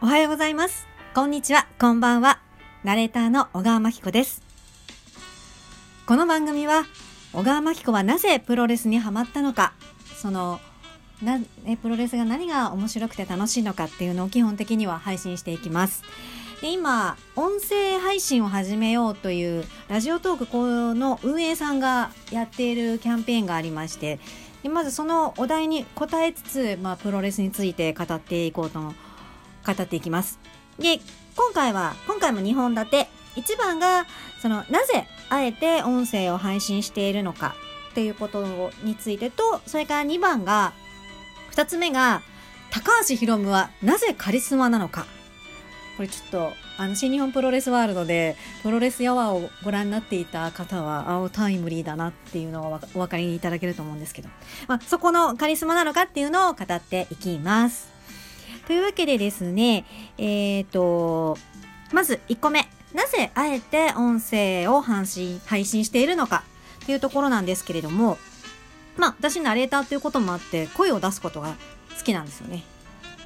おはようございます。こんにちは、こんばんは。ナレーターの小川真紀子です。この番組は、小川真紀子はなぜプロレスにハマったのか、その、なえプロレスが何が面白くて楽しいのかっていうのを基本的には配信していきます。で今、音声配信を始めようというラジオトークこの運営さんがやっているキャンペーンがありまして、でまずそのお題に答えつつ、まあ、プロレスについて語っていこうと語っていきます。で、今回は、今回も2本立て。1番が、その、なぜあえて音声を配信しているのかっていうことについてと、それから2番が、2つ目が、高橋宏夢はなぜカリスマなのか。これちょっと、あの、新日本プロレスワールドで、プロレスヤワーをご覧になっていた方は、青タイムリーだなっていうのをお分かりいただけると思うんですけど、まあ、そこのカリスマなのかっていうのを語っていきます。というわけでですね、えっ、と、まず1個目。なぜあえて音声を配信配信しているのかっていうところなんですけれども、まあ、私ナレーターということもあって、声を出すことが好きなんですよね。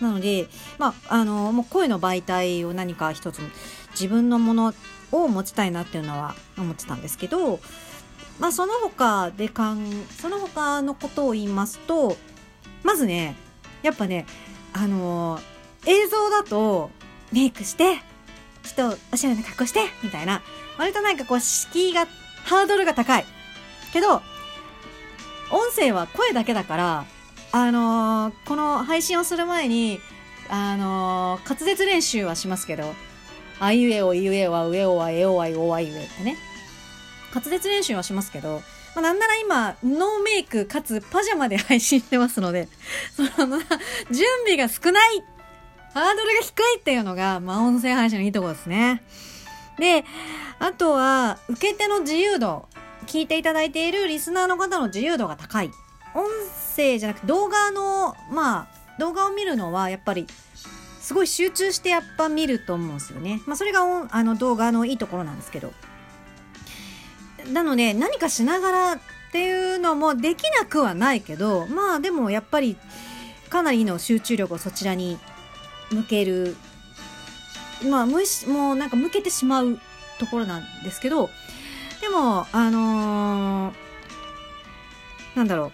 なので、まあ、あの、もう声の媒体を何か一つ自分のものを持ちたいなっていうのは思ってたんですけど、まあ、その他でかん、その他のことを言いますと、まずね、やっぱね、あの映像だとメイクして、ちょっとおしゃれな格好して、みたいな、割となんかこう敷居が、ハードルが高い。けど、音声は声だけだから、あのーこの配信をする前に、あのー滑舌練習はしますけど、あいうえおいうえはうえおはえおはおわいうえってね。滑舌練習はしますけど、まあ、なんなら今、ノーメイクかつパジャマで配信してますので、その、準備が少ないハードルが低いっていうのが、まあ、音声配信のいいところですね。で、あとは、受け手の自由度。聞いていただいているリスナーの方の自由度が高い。音声じゃなくて動画の、まあ、動画を見るのはやっぱり、すごい集中してやっぱ見ると思うんですよね。まあ、それがあの動画のいいところなんですけど。なので、何かしながらっていうのもできなくはないけど、まあでもやっぱり、かなりの集中力をそちらに向ける。まあ、むし、もうなんか向けてしまうところなんですけど、でも、あのーなんだろう。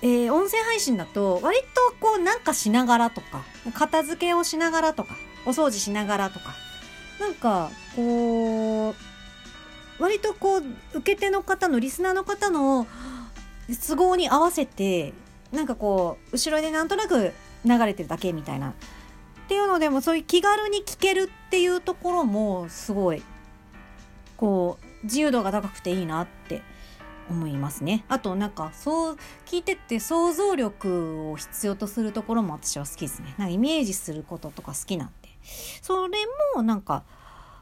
えー音声配信だと、割とこうなんかしながらとか、片付けをしながらとか、お掃除しながらとか、なんか、こう、割とこう、受け手の方の、リスナーの方の都合に合わせて、なんかこう、後ろでなんとなく流れてるだけみたいな。っていうのでも、そういう気軽に聞けるっていうところも、すごい、こう、自由度が高くていいなって思いますね。あとなんかそう聞いてって想像力を必要とするところも私は好きですね。なんかイメージすることとか好きなんで。それもなんか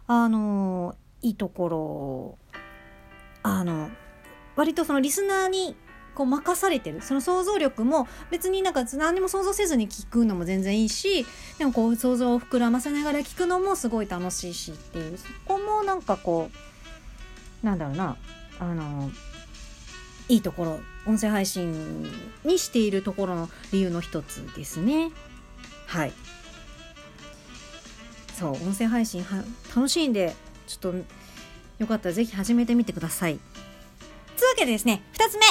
あのいいところ。あの割とそのリスナーにこう任されてる。その想像力も別になんか何も想像せずに聞くのも全然いいしでもこう想像を膨らませながら聞くのもすごい楽しいしっていう。そこもなんかこうなんだろうな。あのいいところ。音声配信にしているところの理由の一つですね。はい。そう音声配信は楽しいんでちょっとよかったらぜひ始めてみてください。つうわけでですね二つ目。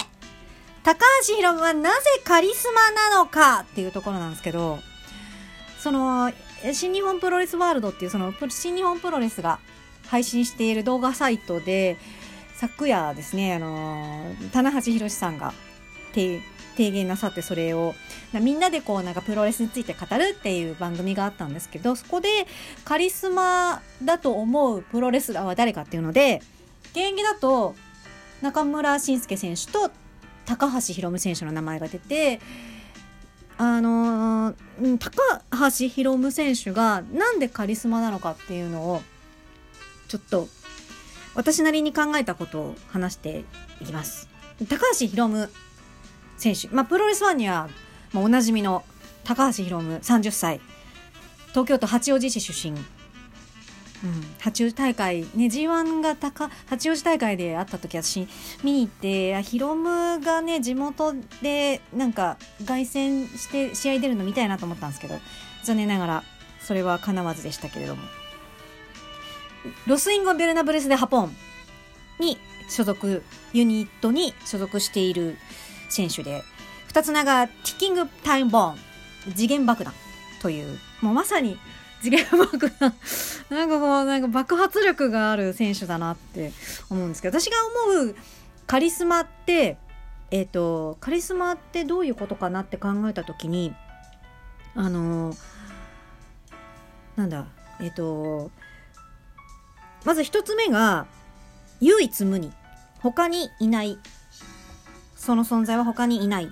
高橋宏夢はなぜカリスマなのかっていうところなんですけどその新日本プロレスワールドっていうその新日本プロレスが配信している動画サイトで昨夜ですね、あの棚橋宏さんが提言なさってそれをみんなでこうなんかプロレスについて語るっていう番組があったんですけどそこでカリスマだと思うプロレスラーは誰かっていうので現役だと中村慎介選手と高橋宏夢選手の名前が出てあのー高橋宏夢選手がなんでカリスマなのかっていうのをちょっと私なりに考えたことを話していきます。高橋宏夢選手。まあ、プロレスファンには、まあ、おなじみの高橋宏夢30歳。東京都八王子市出身。うん、八王子大会、ね、G1 が高、八王子大会であった時私見に行って、あヒロムがね、地元でなんか凱旋して試合出るの見たいなと思ったんですけど、残念ながらそれは叶わずでしたけれども。ロスインゴ・ベルナブレス・でハポンに所属、ユニットに所属している選手で、二つ名がティッキング・タイム・ボーン、次元爆弾という、もうまさに次元爆弾 なんかこう、なんか爆発力がある選手だなって思うんですけど、私が思うカリスマって、えっ、ー、と、カリスマってどういうことかなって考えた時に、あのなんだ、えっ、ー、と、まず一つ目が、唯一無二。他にいない。その存在は他にいない。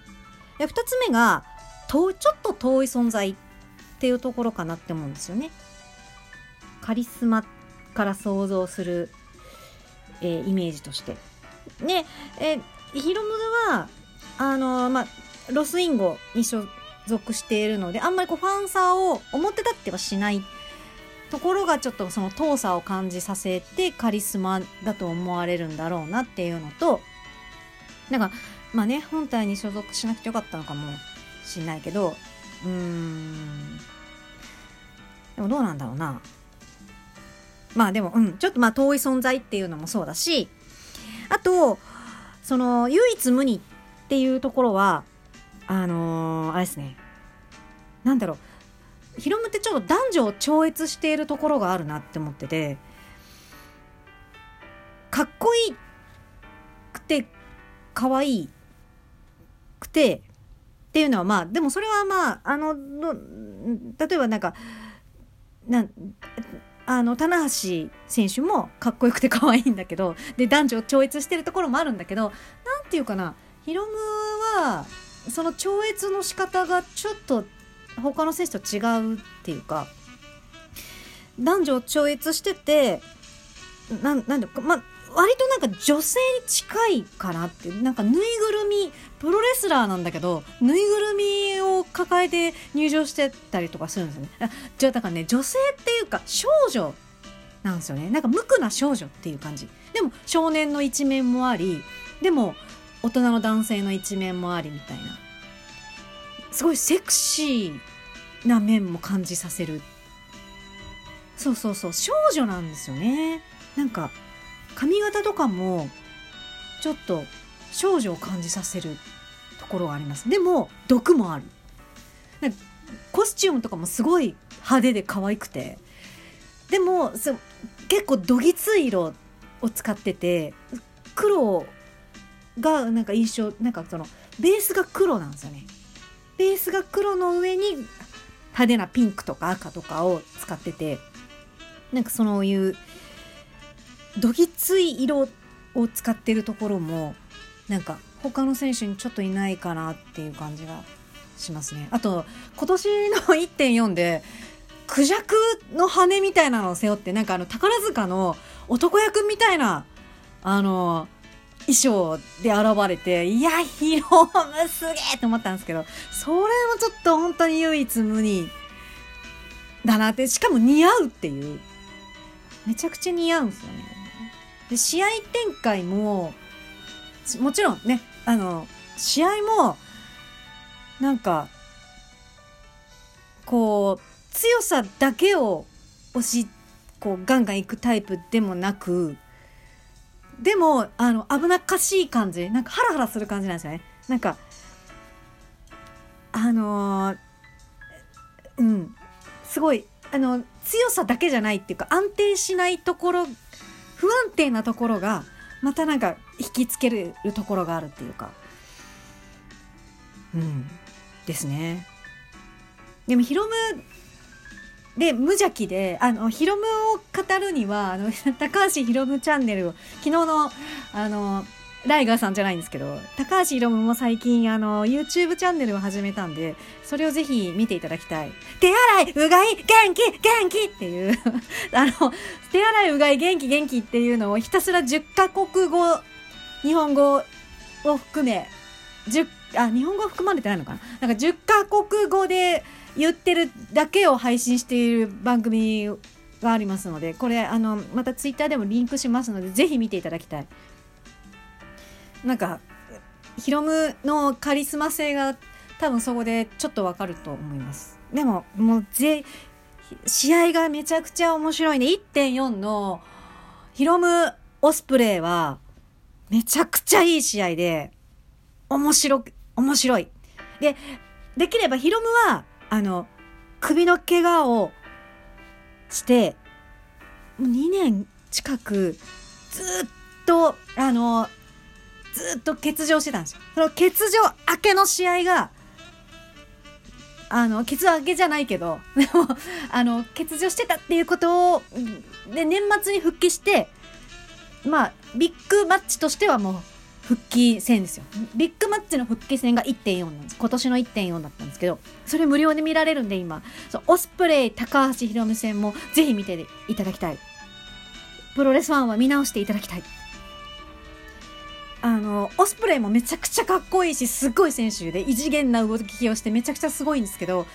二つ目が、遠ちょっと遠い存在っていうところかなって思うんですよね。カリスマから想像する、えー、イメージとして。ね、えー、ヒロムは、あのー、ま、ロスインゴに所属しているので、あんまりこうファンサーを表立ってはしないところがちょっとその遠さを感じさせてカリスマだと思われるんだろうなっていうのと、なんか、まあね、本体に所属しなくてよかったのかもしんないけど、うーん。でもどうなんだろうな。まあでも、うん、ちょっとまあ遠い存在っていうのもそうだし、あと、その、唯一無二っていうところは、あのー、あれですね。なんだろう。ヒロムってちょっと男女を超越しているところがあるなって思ってて、かっこいいくて、可愛いくて、っていうのはまあでもそれはまああの例えばなんかなあの棚橋選手もかっこよくて可愛いんだけどで男女を超越してるところもあるんだけど何て言うかなヒロムはその超越の仕方がちょっと他の選手と違うっていうか男女を超越しててなんなんでまあ割となんか女性に近いかなって。なんかぬいぐるみプロレスラーなんだけどぬいぐるみを抱えて入場してたりとかするんですよね。じゃあだからね女性っていうか少女なんですよね。なんか無垢な少女っていう感じ。でも少年の一面もありでも大人の男性の一面もありみたいな。すごいセクシーな面も感じさせる。そうそうそう少女なんですよね。なんか髪型とかもちょっと少女を感じさせるところがあります。でも毒もある。コスチュームとかもすごい派手で可愛くて。でも結構どぎつい色を使ってて黒がなんか印象なんかそのベースが黒なんですよね。ベースが黒の上に派手なピンクとか赤とかを使っててなんかそういうどぎつい色を使ってるところもなんか他の選手にちょっといないかなっていう感じがしますね。あと今年の1.4でクジャクの羽みたいなのを背負ってなんかあの宝塚の男役みたいなあの衣装で現れていやヒロムすげえと思ったんですけどそれもちょっと本当に唯一無二だなってしかも似合うっていうめちゃくちゃ似合うんですよね。で、試合展開も、もちろんね、あの、試合も、なんか、こう、強さだけを押し、こう、ガンガンいくタイプでもなく、でも、あの、危なっかしい感じ、なんかハラハラする感じなんですよね。なんか、あのー、うん、すごい、あの、強さだけじゃないっていうか、安定しないところ不安定なところがまたなんか引きつけるところがあるっていうか。うん。ですね。でもヒロムで無邪気であのヒロムを語るにはあの 高橋ヒロムチャンネルを昨日のあのライガーさんじゃないんですけど、高橋宏夢も最近、あの、YouTube チャンネルを始めたんで、それをぜひ見ていただきたい。手洗い、うがい、元気、元気っていう あの、手洗い、うがい、元気、元気っていうのをひたすら10カ国語、日本語を含め、10、あ、日本語含まれてないのかな？なんか10カ国語で言ってるだけを配信している番組がありますので、これ、あの、また Twitter でもリンクしますので、ぜひ見ていただきたい。なんかヒロムのカリスマ性が多分そこでちょっとわかると思いますでももうぜ試合がめちゃくちゃ面白いね。1.4のヒロム・オスプレイはめちゃくちゃいい試合で、面白く、面白い。で、できればヒロムは、あの、首の怪我をして、2年近くずっと、あの、ずっと欠場してたんですよ。その欠場明けの試合が、あの、欠場明けじゃないけど、でも、あの、欠場してたっていうことを、で、年末に復帰して、まあ、ビッグマッチとしてはもう、復帰戦ですよ。ビッグマッチの復帰戦が1.4なんです。今年の1.4だったんですけど、それ無料で見られるんで今、そうオスプレイ高橋宏美戦もぜひ見ていただきたい。プロレスファンは見直していただきたい。あの、オスプレイもめちゃくちゃかっこいいし、すごい選手で異次元な動きをしてめちゃくちゃすごいんですけど、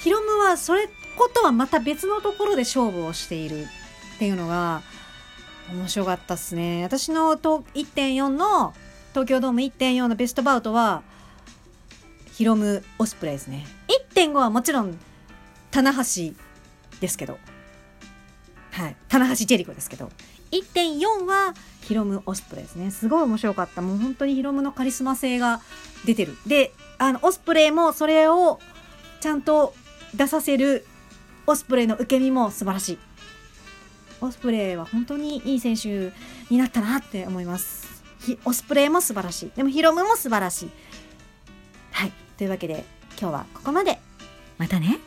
ヒロムはそれことはまた別のところで勝負をしているっていうのが、面白かったっすね。私の1.4の、東京ドーム1.4のベストバウトは、ヒロム・オスプレイですね。1.5はもちろん、棚橋ですけど、はい。棚橋ジェリコですけど、1.4はヒロム・オスプレイですね。すごい面白かった。もう本当にヒロムのカリスマ性が出てる。で、あの、オスプレイもそれをちゃんと出させるオスプレイの受け身も素晴らしい。オスプレイは本当にいい選手になったなって思います。オスプレイも素晴らしい。でもヒロムも素晴らしい。はい。というわけで今日はここまで。またね。